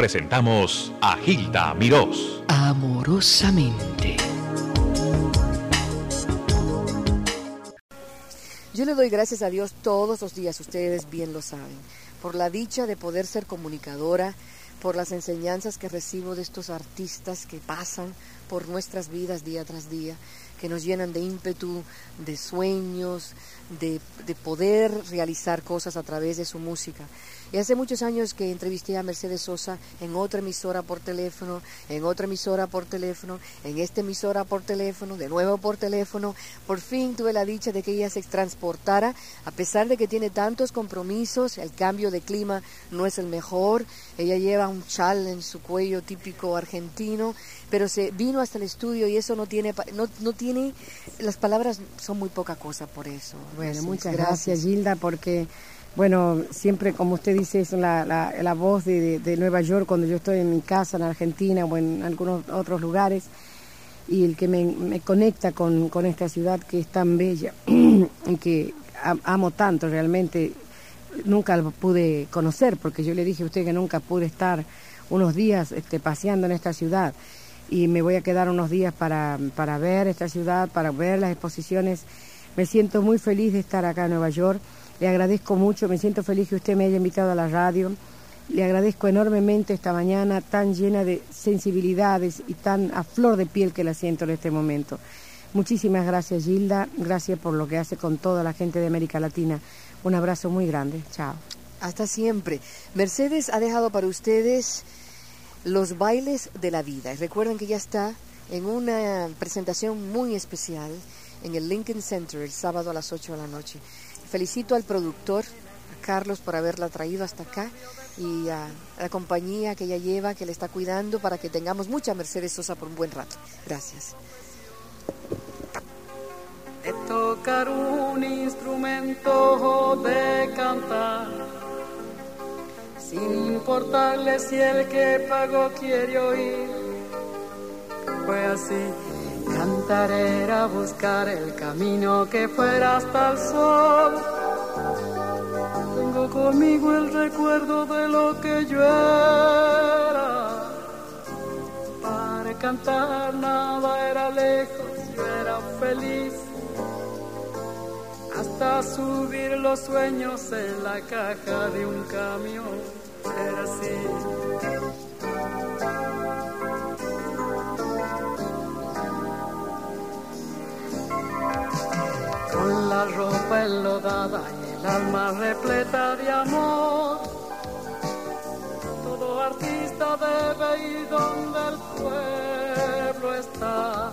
presentamos a Gilda Mirós. Amorosamente. Yo le doy gracias a Dios todos los días, ustedes bien lo saben, por la dicha de poder ser comunicadora, por las enseñanzas que recibo de estos artistas que pasan por nuestras vidas día tras día, que nos llenan de ímpetu, de sueños, de, de poder realizar cosas a través de su música. Y hace muchos años que entrevisté a Mercedes Sosa en otra emisora por teléfono, en otra emisora por teléfono, en esta emisora por teléfono, de nuevo por teléfono. Por fin tuve la dicha de que ella se transportara, a pesar de que tiene tantos compromisos, el cambio de clima no es el mejor. Ella lleva un chal en su cuello típico argentino, pero se vino hasta el estudio y eso no tiene, no, no tiene, las palabras son muy poca cosa por eso. Bueno, muchas gracias Gilda, porque bueno, siempre, como usted dice, es la, la, voz de, Nueva York cuando yo estoy en mi casa, en Argentina o en algunos otros lugares, y el que me, conecta con, con, esta ciudad que es tan bella y que amo tanto realmente. Nunca lo pude conocer, porque yo le dije a usted que nunca pude estar unos días este, paseando en esta ciudad y me voy a quedar unos días para, para ver esta ciudad, para ver las exposiciones. Me siento muy feliz de estar acá en Nueva York le agradezco mucho, me siento feliz que usted me haya invitado a la radio. Le agradezco enormemente esta mañana tan llena de sensibilidades y tan a flor de piel que la siento en este momento. Muchísimas gracias Gilda, gracias por lo que hace con toda la gente de América Latina. Un abrazo muy grande, chao. Hasta siempre. Mercedes ha dejado para ustedes los bailes de la vida. Y recuerden que ya está en una presentación muy especial en el Lincoln Center el sábado a las 8 de la noche. Felicito al productor, a Carlos, por haberla traído hasta acá y a la compañía que ella lleva, que le está cuidando para que tengamos mucha Mercedes Sosa por un buen rato. Gracias. De tocar un instrumento de cantar, sin importarle si el que pagó quiere oír. Fue así Cantar era buscar el camino que fuera hasta el sol. Tengo conmigo el recuerdo de lo que yo era. Para cantar nada era lejos, yo era feliz. Hasta subir los sueños en la caja de un camión. Era así. La ropa enlodada y el alma repleta de amor. Todo artista debe ir donde el pueblo está.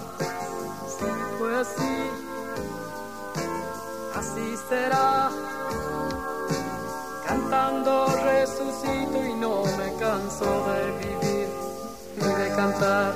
Si fue así, así será. Cantando resucito y no me canso de vivir y de cantar.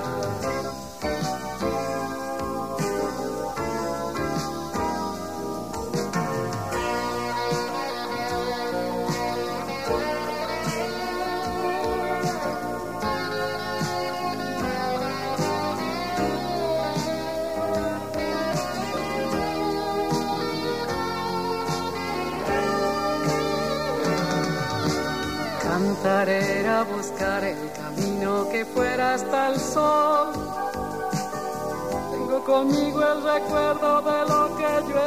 El camino que fuera hasta el sol. Tengo conmigo el recuerdo de lo que yo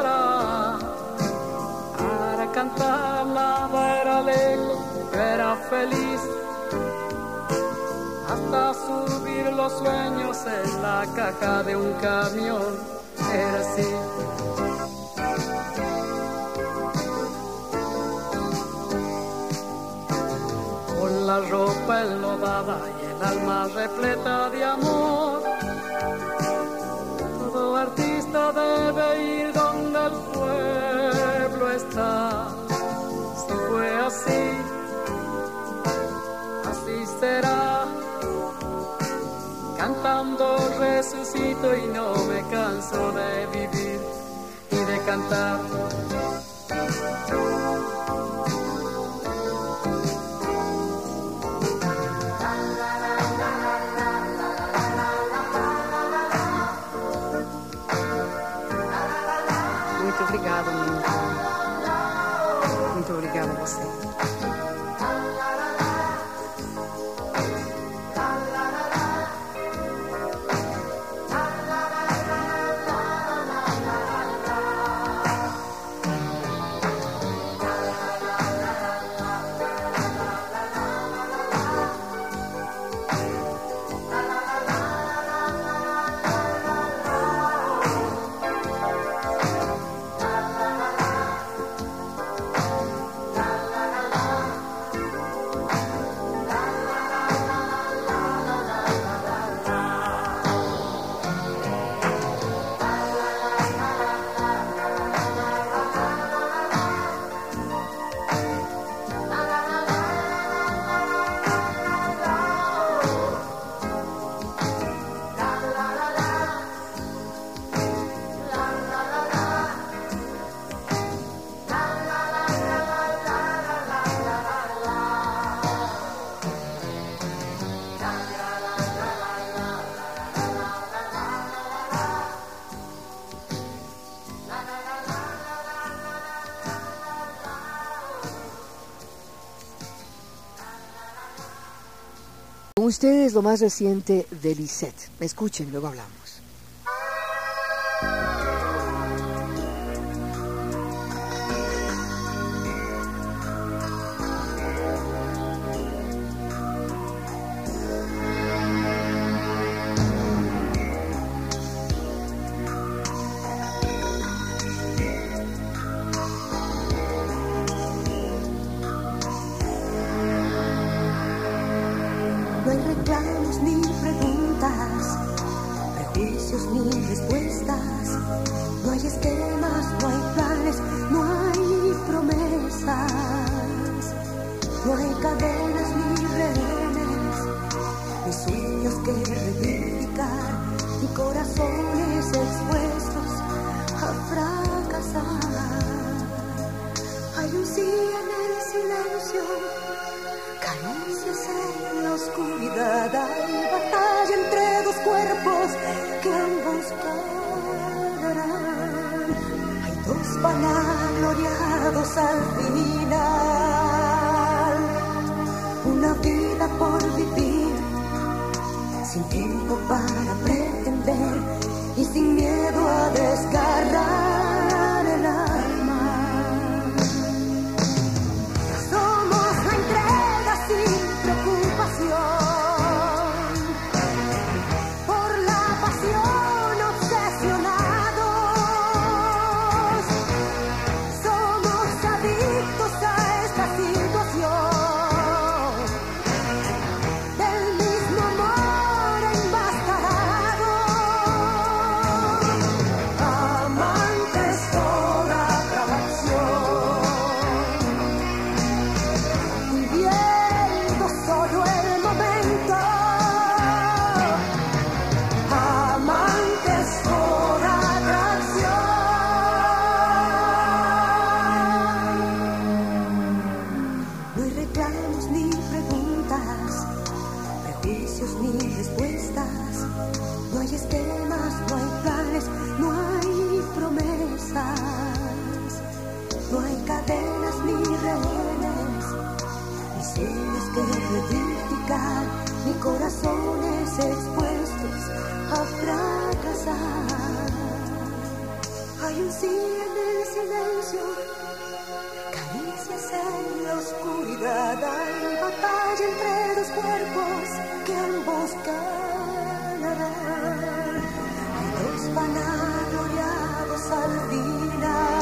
era. Para cantar nada era yo era feliz. Hasta subir los sueños en la caja de un camión, era así. La ropa enlodada y el alma repleta de amor. Todo artista debe ir donde el pueblo está. Si fue así, así será. Cantando resucito y no me canso de vivir y de cantar. Ustedes lo más reciente de Lisette. Escuchen, luego hablamos. oscuridad hay batalla entre dos cuerpos que ambos ganarán. Y dos van al final.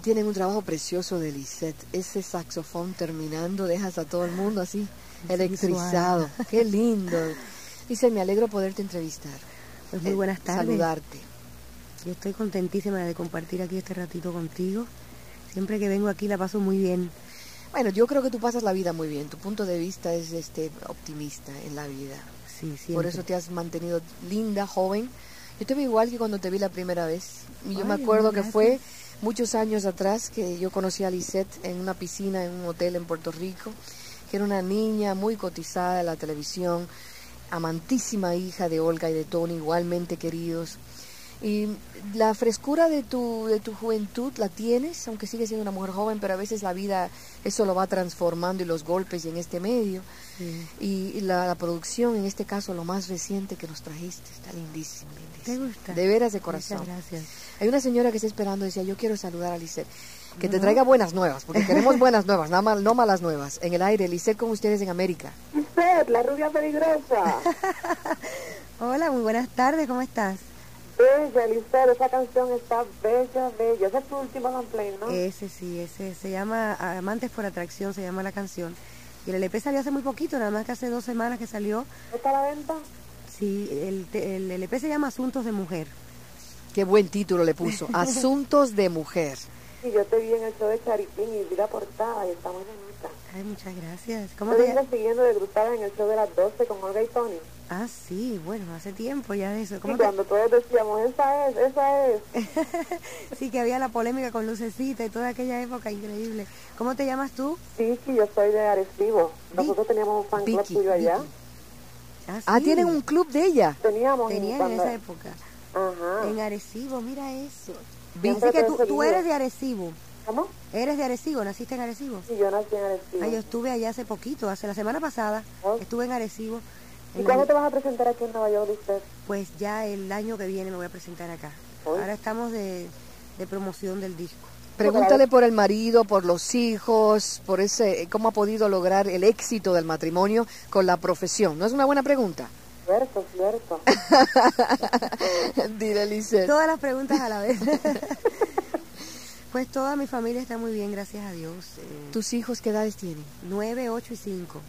Ahí tienen un trabajo precioso de Lisette. Ese saxofón terminando, dejas a todo el mundo así, electrizado. Qué lindo. Lisette, me alegro poderte entrevistar. Pues muy Eh, buenas tardes. Saludarte. Yo estoy contentísima de compartir aquí este ratito contigo. Siempre que vengo aquí la paso muy bien. Bueno, yo creo que tú pasas la vida muy bien. Tu punto de vista es este optimista en la vida. Sí, siempre. Por eso te has mantenido linda, joven. Yo te veo igual que cuando te vi la primera vez. Y yo me acuerdo que fue muchos años atrás que yo conocí a Lisette en una piscina en un hotel en Puerto Rico, que era una niña muy cotizada en la televisión, amantísima hija de Olga y de Tony, igualmente queridos. Y la frescura de tu, de tu juventud la tienes, aunque sigues siendo una mujer joven, pero a veces la vida eso lo va transformando y los golpes y en este medio. Sí. Y la, la producción, en este caso lo más reciente que nos trajiste, está lindísimo, ¿Te lindísimo. gusta? De veras de corazón. Muchas gracias. Hay una señora que está esperando, decía, yo quiero saludar a Lisette. Que te traiga buenas nuevas, porque queremos buenas nuevas, nada mal, no malas nuevas. En el aire, Lisette con ustedes en América. Lisette, la rubia peligrosa. Hola, muy buenas tardes, ¿cómo estás? Bella, Lisette, esa canción está bella, bella. Ese es tu último gameplay, ¿no? Ese sí, ese se llama Amantes por Atracción, se llama la canción. Y el LP salió hace muy poquito, nada más que hace dos semanas que salió. ¿Está a la venta? Sí, el, el LP se llama Asuntos de Mujer. Qué buen título le puso, Asuntos de Mujer. Sí, yo te vi en el show de Charitín y vi la portada y está muy bonita. Ay, muchas gracias. ¿Cómo Te te siguiendo de Grupada en el show de las 12 con Olga y Tony. Ah, sí, bueno, hace tiempo ya de eso. Y ¿Cómo te- cuando todos decíamos, esa es, esa es. sí, que había la polémica con Lucecita y toda aquella época increíble. ¿Cómo te llamas tú? Sí, sí, yo soy de Arecibo. Nosotros teníamos un fan club Vicky, tuyo allá. Ah, Ah, sí. tienen un club de ella. Teníamos Tenían en esa época. Ajá. En Arecibo, mira eso. Así que tú, tú eres de Arecibo. ¿Cómo? Eres de Arecibo, naciste en Arecibo. Sí, yo nací en Arecibo. Ah, yo estuve allá hace poquito, hace la semana pasada. Oh. Estuve en Arecibo. ¿Y cuándo te vas a presentar aquí en Nueva York, Lisette? Pues ya el año que viene me voy a presentar acá. Ahora estamos de, de promoción del disco. Pregúntale por el marido, por los hijos, por ese, cómo ha podido lograr el éxito del matrimonio con la profesión. ¿No es una buena pregunta? Cierto, cierto. Dile, Lisette. Todas las preguntas a la vez. pues toda mi familia está muy bien, gracias a Dios. Eh, ¿Tus hijos qué edades tienen? 9, 8 y 5.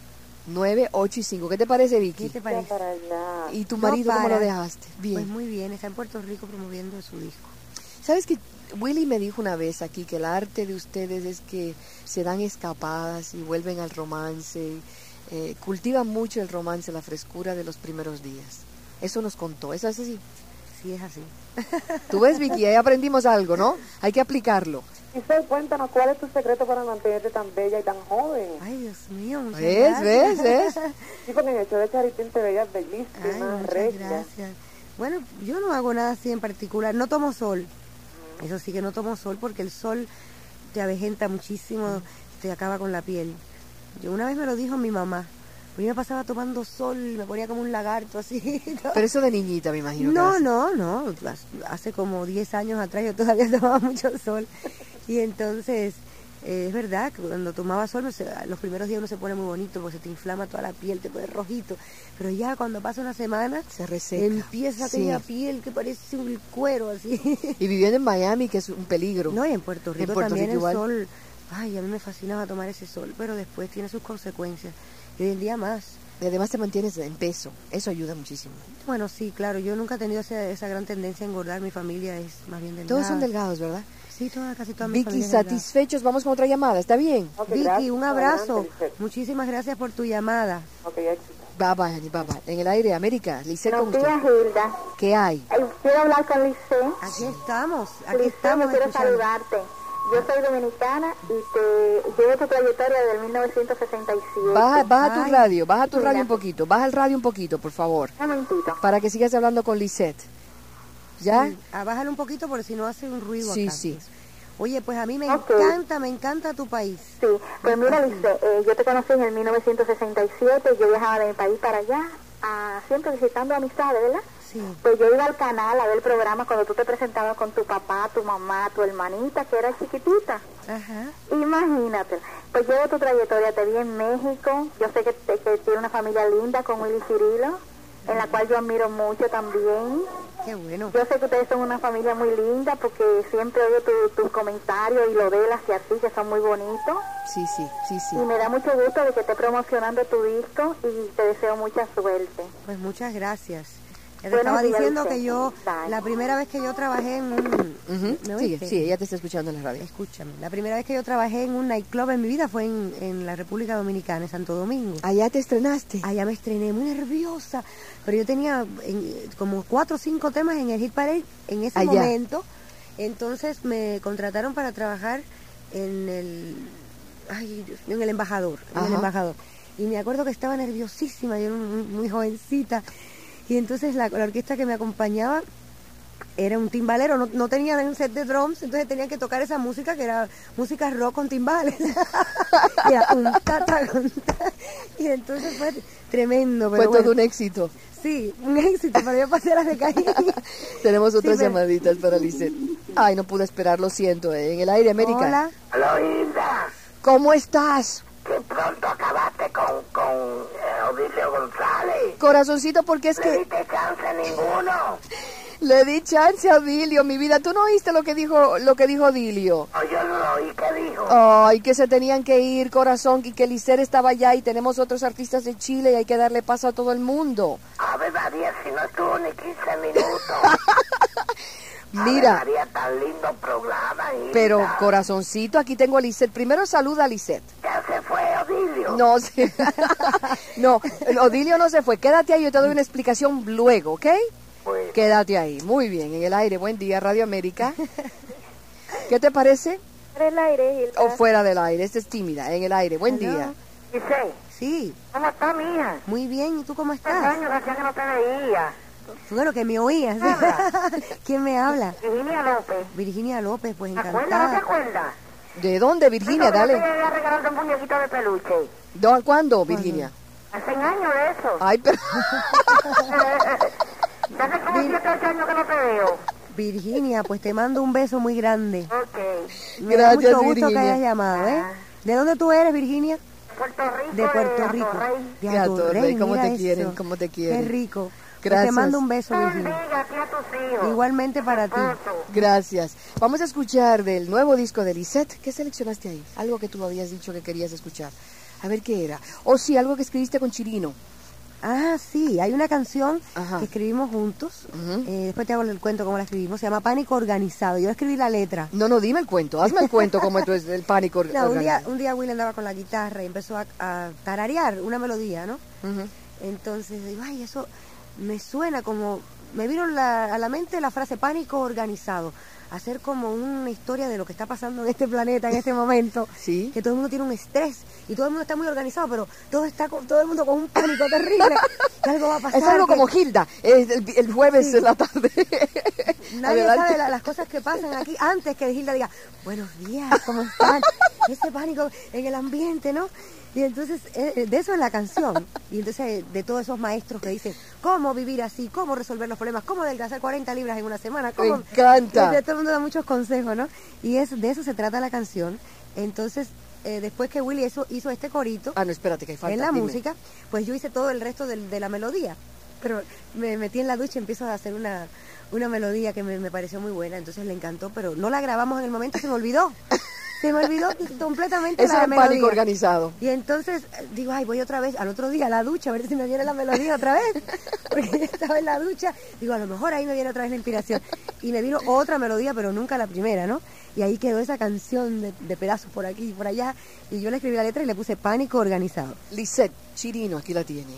9, 8 y 5. ¿Qué te parece, Vicky? ¿Qué te parece? para allá. ¿Y tu No marido cómo para. lo dejaste? Bien. Pues muy bien, está en Puerto Rico promoviendo su disco. ¿Sabes que Willy me dijo una vez aquí que el arte de ustedes es que se dan escapadas y vuelven al romance, eh, cultivan mucho el romance, la frescura de los primeros días. Eso nos contó, ¿eso es así? Sí, es así. Tú ves, Vicky, ahí aprendimos algo, ¿no? Hay que aplicarlo. Giselle, cuéntanos, ¿cuál es tu secreto para mantenerte tan bella y tan joven? Ay, Dios mío, muchas ¿Ves, ves, gracias. ves? Sí, porque en el show de Charitín te veías Ay, bellísima, muchas regia. gracias. Bueno, yo no hago nada así en particular. No tomo sol. Eso sí que no tomo sol porque el sol te avejenta muchísimo, te acaba con la piel. Yo una vez me lo dijo mi mamá. Pues yo me pasaba tomando sol, me ponía como un lagarto así. Pero eso de niñita, me imagino. No, no, no. Hace como 10 años atrás yo todavía tomaba mucho sol. Y entonces, eh, es verdad que cuando tomaba sol, no sé, los primeros días uno se pone muy bonito porque se te inflama toda la piel, te pone rojito. Pero ya cuando pasa una semana, Se reseca. empieza Sí. aquella piel que parece un cuero así. Y viviendo en Miami, que es un peligro. No, y en Puerto Rico Puerto también Rico el igual. sol. Ay, a mí me fascinaba tomar ese sol, pero después tiene sus consecuencias. Y hoy en día más. Y además te mantienes en peso. Eso ayuda muchísimo. Bueno, sí, claro, yo nunca he tenido esa, esa gran tendencia a engordar. Mi familia es más bien delgada. Todos son delgados, ¿verdad? Sí, toda, casi toda mi Vicky, familia es delgada. satisfechos. Vamos con otra llamada. ¿Está bien? Vicky, gracias. un abrazo. Adelante. Muchísimas gracias por tu llamada. Ok, éxito. Bye bye, honey, bye bye. En el aire, América. Lisette con usted. Hilda. ¿Qué hay? Eh, Quiero hablar con Lice. Aquí estamos, aquí Lice, estamos quiero escuchando. saludarte. Yo soy dominicana y te llevo tu trayectoria del 1967. Baja, baja tu Ay. radio, baja tu radio un poquito. Baja el radio un poquito, por favor. Un momentito. Para que sigas hablando con Lisette. ¿Ya? Sí, bájale un poquito porque si no hace un ruido Sí, acá. sí. Oye, pues a mí me encanta, me encanta tu país. Sí, pues mira, Lice, eh, yo te conocí en el 1967. Yo viajaba de mi país para allá, ah, siempre visitando amistades, ¿verdad? Sí. Pues yo iba al canal a ver el programa cuando tú te presentabas con tu papá, tu mamá, tu hermanita, que era chiquitita. Ajá. Imagínate, pues llevo tu trayectoria, te vi en México, yo sé que, que tiene una familia linda con Willy Cirilo, en la cual yo admiro mucho también. Qué bueno. Yo sé que ustedes son una familia muy linda porque siempre oigo tu- tus comentarios y lo de y así, que son muy bonitos. Sí, sí, sí, sí. Y me da mucho gusto de que esté promocionando tu disco y te deseo mucha suerte. Pues muchas gracias. Estaba diciendo que yo, la primera vez que yo trabajé en un... Ujú, ¿Me Sigue, oíste? sí, ella te está escuchando en la radio. Escúchame, la primera vez que yo trabajé en un nightclub en mi vida fue en, en la República Dominicana, en Santo Domingo. Allá te estrenaste. Allá me estrené muy nerviosa, pero yo tenía en- como cuatro o cinco temas en el Hit Parade en ese Allá. momento. Entonces me contrataron para trabajar en el, ay, en el embajador, en el embajador. Y me acuerdo que estaba nerviosísima, yo era muy, muy jovencita. Y entonces la, la orquesta que me acompañaba era un timbalero, no, no tenían un set de drums, entonces tenían que tocar esa música que era música rock con timbales. era un ta, ta, un. Y entonces fue tremendo. Fue Pero todo bueno, un éxito. Sí, un éxito, pero yo pasé las de caída. Tenemos otras pero- llamaditas para Lisette. Ay, no pude esperar, lo siento. eh, En el aire, América. Hola. Hilda, ¿Cómo estás? Que pronto acabaste con, con eh, Odilio González. Corazoncito, porque es No que diste chance a ninguno. le di chance a Dilio, mi vida. ¿Tú no oíste lo que dijo, lo que dijo Dilio? O yo no lo oí, ¿qué dijo? Ay, que se tenían que ir, corazón, y que Lisette estaba allá y tenemos otros artistas de Chile y hay que darle paso a todo el mundo. Ave María, si no estuvo ni 15 minutos. Mira. María, tan lindo programa. Pero, corazoncito, aquí tengo a Lisette. Primero saluda a Lisette. Ya se fue Odilio. No, sí. no, Odilio no se fue. Quédate ahí, yo te doy una explicación luego, ¿ok? Pues, Quédate ahí. Muy bien, en el aire. Buen día, Radio América. ¿Qué te parece? Para el aire, Hilda. O fuera del aire. Esta es tímida, en el aire. Buen día. dice, Sí, ¿cómo está, mija? muy bien. ¿Y tú cómo estás? años hacía que no te veía. Bueno, que me oías. ¿Quién me habla? Virginia López. Virginia López, pues ¿Te acuerdas? ¿No te encantada. acuerdas? ¿De dónde, Virginia? Yo te Dale. llegué a regalarte un muñequito de peluche. ¿Dó- ¿Cuándo, Virginia? Hace años de eso. Ay, pero... Ya hace como 7 8 años que no te veo. Virginia, pues te mando un beso muy grande. Ok. Me da Gracias, mucho gusto que Virginia. hayas llamado, ¿eh? Ah. ¿De dónde tú eres, Virginia? Puerto Rico. De Puerto Rico. De Atorrey, ¿cómo te quieren? eso. ¿Cómo te quieren? Qué rico. Gracias. te mando un beso, Virginia. Igualmente para ti. Gracias. Vamos a escuchar del nuevo disco de Lisette. ¿Qué seleccionaste ahí? Algo que tú habías dicho que querías escuchar. A ver qué era. O sí, algo que escribiste con Chirino. Ah, sí, hay una canción Ajá. que escribimos juntos. Ujú. Eh, después te hago el cuento cómo la escribimos. Se llama Pánico Organizado. Yo escribí la letra. No, no, dime el cuento. Hazme el cuento como esto es el pánico. No, un día, organizado. un día Will andaba con la guitarra y empezó a, a tararear una melodía, ¿no? Ujú. Entonces digo, ay, eso me suena como, me vino la- a la mente la frase pánico organizado, hacer como una historia de lo que está pasando en este planeta en este momento, Sí. que todo el mundo tiene un estrés y todo el mundo está muy organizado, pero todo está con, todo el mundo con un pánico terrible, que algo va a pasar. Es algo que como Gilda, es el, el jueves Sí. en la tarde. Nadie Adelante. sabe la- las cosas que pasan aquí antes que Gilda diga, buenos días, ¿cómo están? Ese pánico en el ambiente, ¿no? Y entonces, eh, de eso es la canción. Y entonces, de todos esos maestros que dicen, ¿cómo vivir así? ¿Cómo resolver los problemas? ¿Cómo adelgazar 40 libras en una semana? ¿Cómo? Me encanta. De todo el mundo da muchos consejos, ¿no? Y es, de eso se trata la canción. Entonces, eh, después que Willy eso, hizo este corito, Ah, no, espérate, que hay falta. en la dime. música, pues yo hice todo el resto del- de, la melodía. Pero me metí en la ducha y empiezo a hacer una, una melodía que me, me pareció muy buena, entonces le encantó, pero no la grabamos en el momento, se me olvidó. Se me olvidó completamente Eso la el pánico melodía. organizado. Y entonces eh, digo, ay, voy otra vez al otro día a la ducha a ver si me viene la melodía otra vez. Porque yo estaba en la ducha, digo, a lo mejor ahí me viene otra vez la inspiración. Y me vino otra melodía, pero nunca la primera, ¿no? Y ahí quedó esa canción de, de pedazos por aquí y por allá. Y yo le escribí la letra y le puse pánico organizado. Lisette, Chirino, aquí la tiene.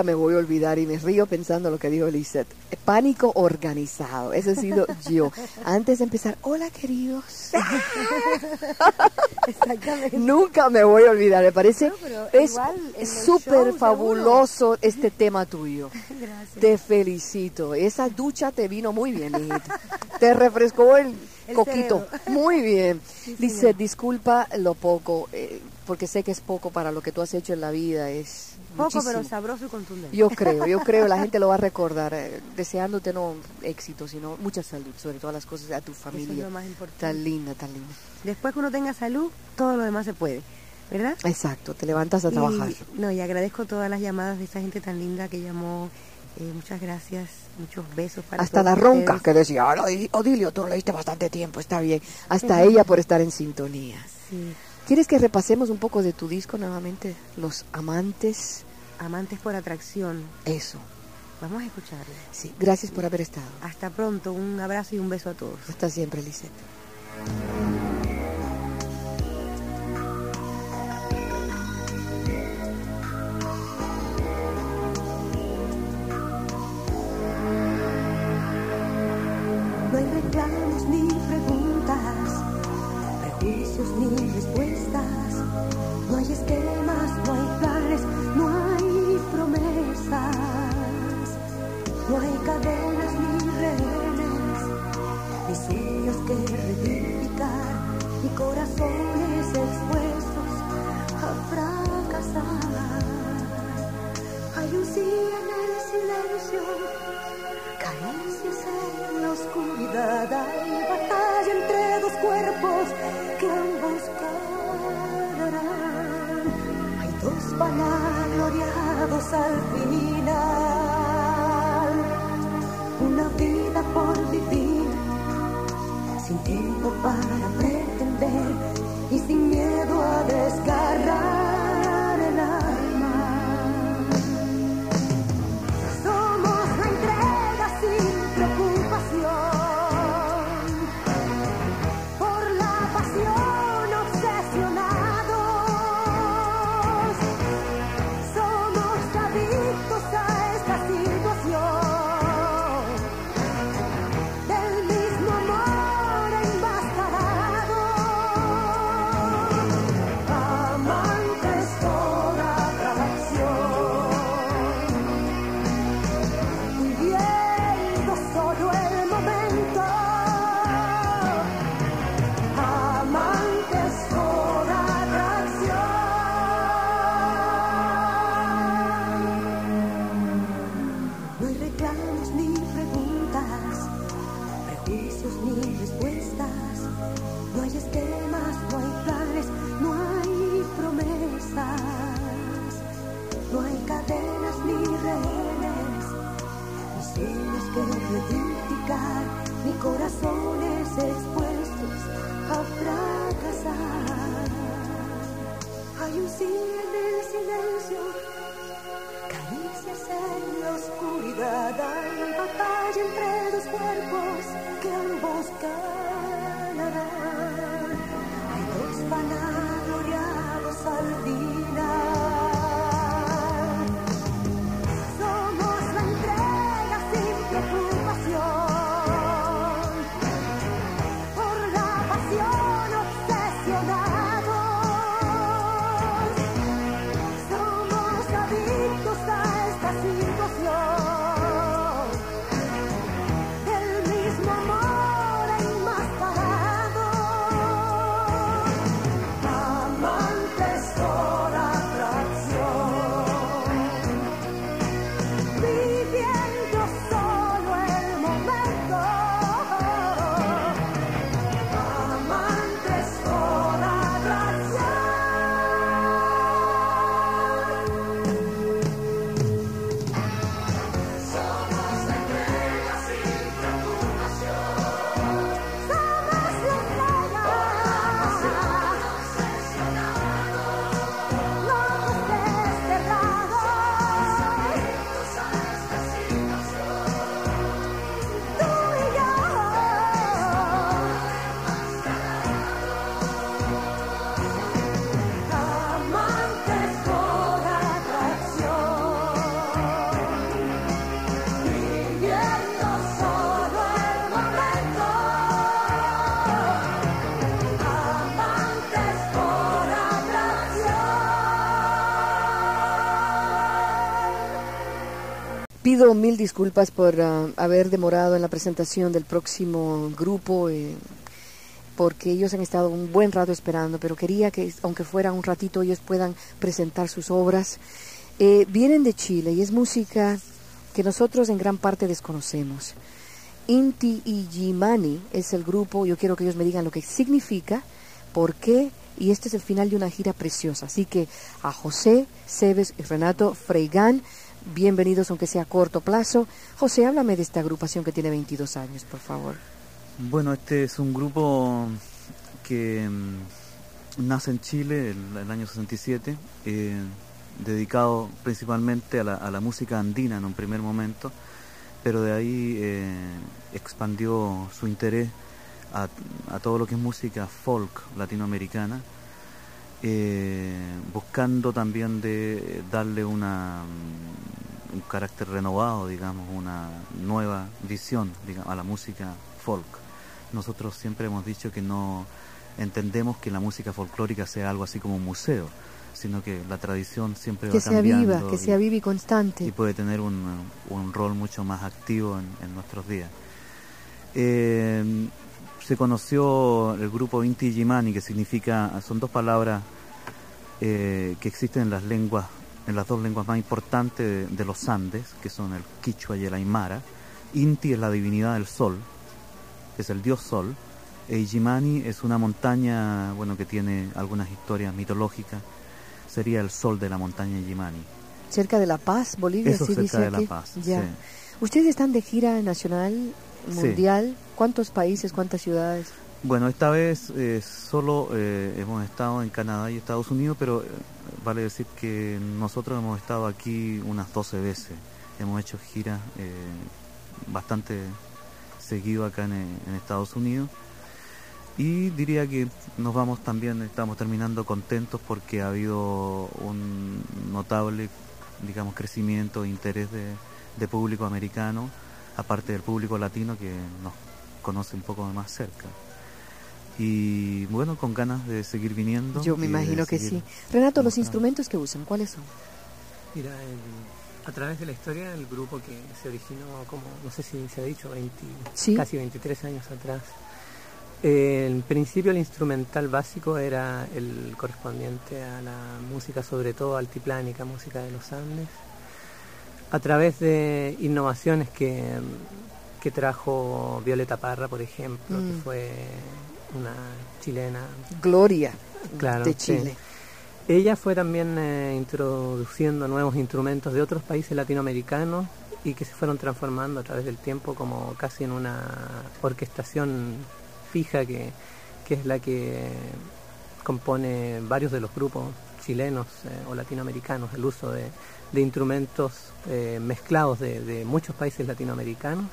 Nunca me voy a olvidar y me río pensando lo que dijo Lisette. Pánico organizado. Ese he sido yo. Antes de empezar, hola queridos. Exactamente. Nunca me voy a olvidar. Me parece No, es súper fabuloso este tema tuyo. Gracias. Te felicito. Esa ducha te vino muy bien, hijita. Te refrescó el, El coquito. cerebro. Muy bien. Sí, Dice, señor. disculpa lo poco, eh, porque sé que es poco para lo que tú has hecho en la vida. Es Poco, pero muchísimo. sabroso y contundente. Yo creo, yo creo, la gente lo va a recordar, eh, deseándote no éxito, sino mucha salud, sobre todas las cosas, a tu Eso es familia. lo más importante. Tan linda, tan linda. Después que uno tenga salud, todo lo demás se puede, ¿verdad? Exacto, te levantas a Y- trabajar. no, y agradezco todas las llamadas de esa gente tan linda que llamó. Eh, muchas gracias, muchos besos para Hasta la ronca ustedes. que decía, "Hola, Odilio, tú lo leíste bastante tiempo, está bien. Hasta ella por estar en sintonía. Sí. ¿Quieres que repasemos un poco de tu disco nuevamente? Los amantes, Amantes por atracción. eso. Vamos a escucharlo. Sí, gracias por haber estado. Hasta pronto, un abrazo y un beso a todos. Hasta siempre, Lisette. Pido mil disculpas por ah, haber demorado en la presentación del próximo grupo, eh, porque ellos han estado un buen rato esperando, pero quería que, aunque fuera un ratito, ellos puedan presentar sus obras. Eh, vienen de Chile y es música que nosotros en gran parte desconocemos. Inti Ijimani es el grupo, yo quiero que ellos me digan lo que significa, por qué, y este es el final de una gira preciosa. Así que a José, Cebes y Renato Freigán, bienvenidos aunque sea a corto plazo. José, háblame de esta agrupación que tiene 22 años, por favor. Bueno, este es un grupo que mm, nace en Chile el, el año 67, eh, dedicado principalmente a la, música andina en un primer momento, pero de ahí eh, expandió su interés a todo lo que es música folk latinoamericana, eh, buscando también de darle una, mm, un carácter renovado, digamos, una nueva visión digamos, a la música folk. Nosotros siempre hemos dicho que no entendemos que la música folclórica sea algo así como un museo, sino que la tradición siempre Que va sea cambiando viva, que y- sea viva y constante. y puede tener un, un rol mucho más activo en, en nuestros días. Eh, se conoció el grupo Inti Jimani, que significa, son dos palabras eh, que existen en las lenguas, en las dos lenguas más importantes de, de los Andes, que son el Quichua y el Aymara. Inti es la divinidad del sol, es el dios sol, e Ijimani es una montaña, bueno, que tiene algunas historias mitológicas, sería el sol de la montaña Ijimani. Cerca de La Paz, Bolivia, Eso sí cerca dice de La aquí. Paz, Ya. sí. Ustedes están de gira nacional, Sí. mundial. ¿Cuántos países, cuántas ciudades? Bueno, esta vez eh, solo eh, hemos estado en Canadá y Estados Unidos, pero eh, vale decir que nosotros hemos estado aquí unas 12 veces. Hemos hecho giras eh, bastante seguido acá en, en Estados Unidos. Y diría que nos vamos también, estamos terminando contentos porque ha habido un notable, digamos, crecimiento e interés de, de público americano, aparte del público latino que nos conoce un poco más cerca. Y bueno, con ganas de seguir viniendo. Yo me imagino que sí. Renato, los instrumentos que usan, ¿cuáles son? Mira, el- a través de la historia del grupo que se originó como, no sé si se ha dicho, 20, Sí. casi 23 años atrás. eh, en principio el instrumental básico era el correspondiente a la música, sobre todo altiplánica, música de los Andes. A través de innovaciones que, que trajo Violeta Parra, por ejemplo, Mm. que fue una chilena Gloria Claro, de sí. Chile. Ella fue también eh, introduciendo nuevos instrumentos de otros países latinoamericanos y que se fueron transformando a través del tiempo como casi en una orquestación fija que, que es la que compone varios de los grupos chilenos eh, o latinoamericanos, el uso de, de instrumentos eh, mezclados de, de muchos países latinoamericanos,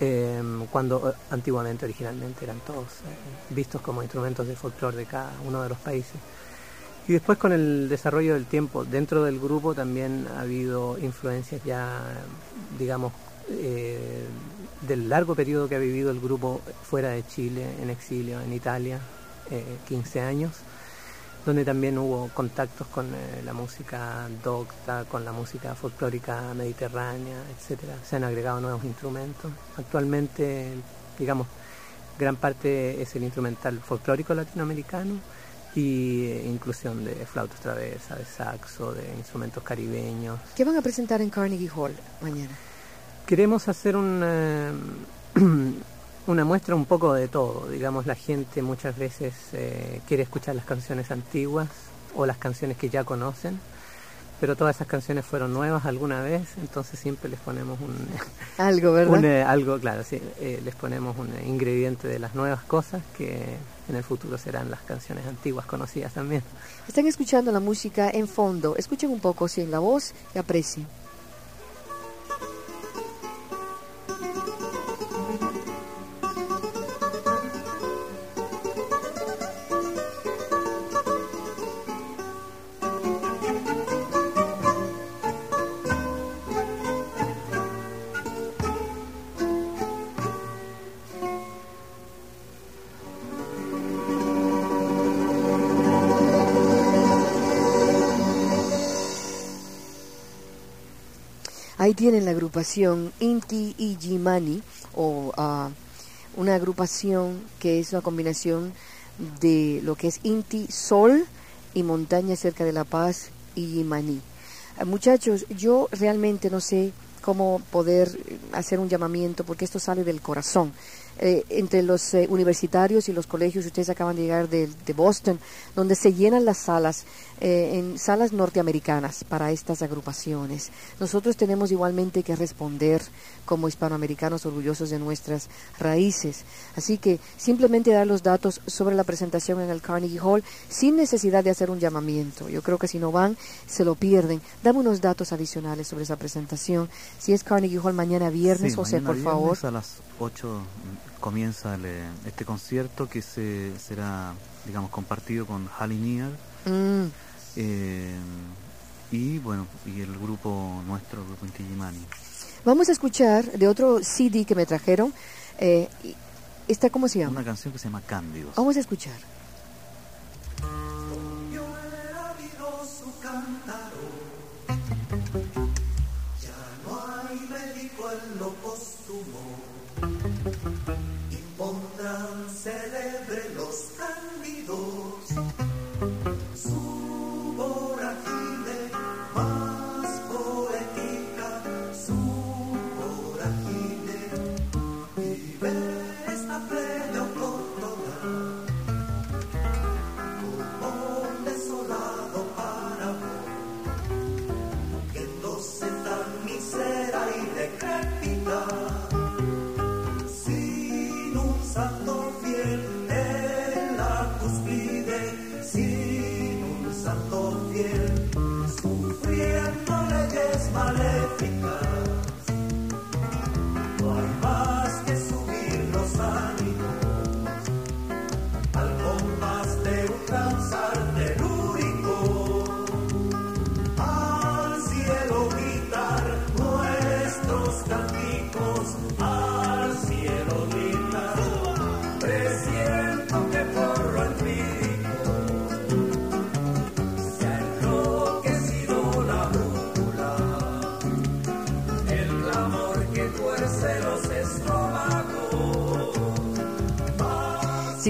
eh, cuando eh, antiguamente, originalmente, eran todos eh, vistos como instrumentos de folclore de cada uno de los países. Y después con el desarrollo del tiempo, dentro del grupo también ha habido influencias ya, digamos, eh, del largo periodo que ha vivido el grupo fuera de Chile, en exilio, en Italia, eh, 15 años, donde también hubo contactos con eh, la música docta, con la música folclórica mediterránea, etcétera. Se han agregado nuevos instrumentos. Actualmente, digamos, gran parte es el instrumental folclórico latinoamericano y eh, inclusión de flautas traversa, de saxo, de instrumentos caribeños. ¿Qué van a presentar en Carnegie Hall mañana? Queremos hacer un, eh, una muestra un poco de todo. Digamos, la gente muchas veces eh, quiere escuchar las canciones antiguas o las canciones que ya conocen, pero todas esas canciones fueron nuevas alguna vez, entonces siempre les ponemos un... Algo, ¿verdad? un, eh, algo, claro, sí. eh, les ponemos un ingrediente de las nuevas cosas que en el futuro serán las canciones antiguas conocidas también. Están escuchando la música en fondo. Escuchen un poco, sí, en la voz y aprecien. Ahí tienen la agrupación Inti Ijimani, o ah, una agrupación que es una combinación de lo que es Inti, sol y montaña cerca de La Paz y Yimani. Ah, muchachos, yo realmente no sé cómo poder eh, hacer un llamamiento porque esto sale del corazón. Eh, entre los eh, universitarios y los colegios, ustedes acaban de llegar de, de Boston, donde se llenan las salas, eh, en salas norteamericanas para estas agrupaciones. Nosotros tenemos igualmente que responder como hispanoamericanos orgullosos de nuestras raíces. Así que simplemente dar los datos sobre la presentación en el Carnegie Hall sin necesidad de hacer un llamamiento. Yo creo que si no van, se lo pierden. Dame unos datos adicionales sobre esa presentación. Si es Carnegie Hall mañana viernes, Sí, José, mañana por favor. viernes A las 8 comienza el, eh, este concierto que se será, digamos, compartido con Halley Near. Mm. eh, y bueno, y el grupo nuestro, el grupo Inti Illimani. Vamos a escuchar de otro CD que me trajeron. Eh, ¿Esta cómo se llama? Una canción que se llama Cándidos. Vamos a escuchar. Más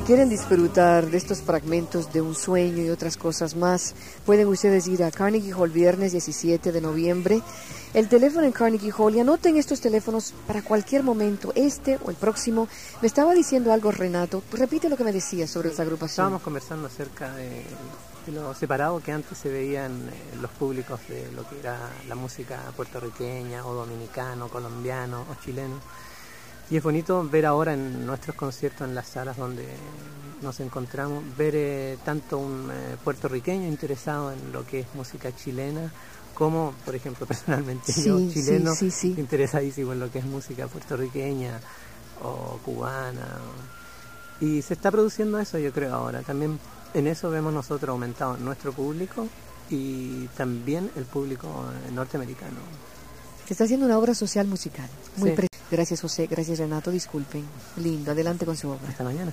quieren disfrutar de estos fragmentos de un sueño y otras cosas más, pueden ustedes ir a Carnegie Hall viernes 17 de noviembre. El teléfono en Carnegie Hall, y anoten estos teléfonos para cualquier momento, este o el próximo. Me estaba diciendo algo Renato, repite lo que me decías sobre esa agrupación. Estábamos conversando acerca de, lo separado que antes se veían eh, los públicos de lo que era la música puertorriqueña o dominicano, colombiano o chileno. Y es bonito ver ahora en nuestros conciertos, en las salas donde nos encontramos, ver eh, tanto un eh, puertorriqueño interesado en lo que es música chilena, como, por ejemplo, personalmente yo, Sí, chileno, sí, sí. interesadísimo en lo que es música puertorriqueña o cubana. Y se está produciendo eso, yo creo, ahora. También en eso vemos nosotros aumentado nuestro público y también el público norteamericano. Se está haciendo una obra social musical. Muy Sí. Gracias José, gracias Renato, disculpen. Lindo, adelante con su obra. Hasta mañana.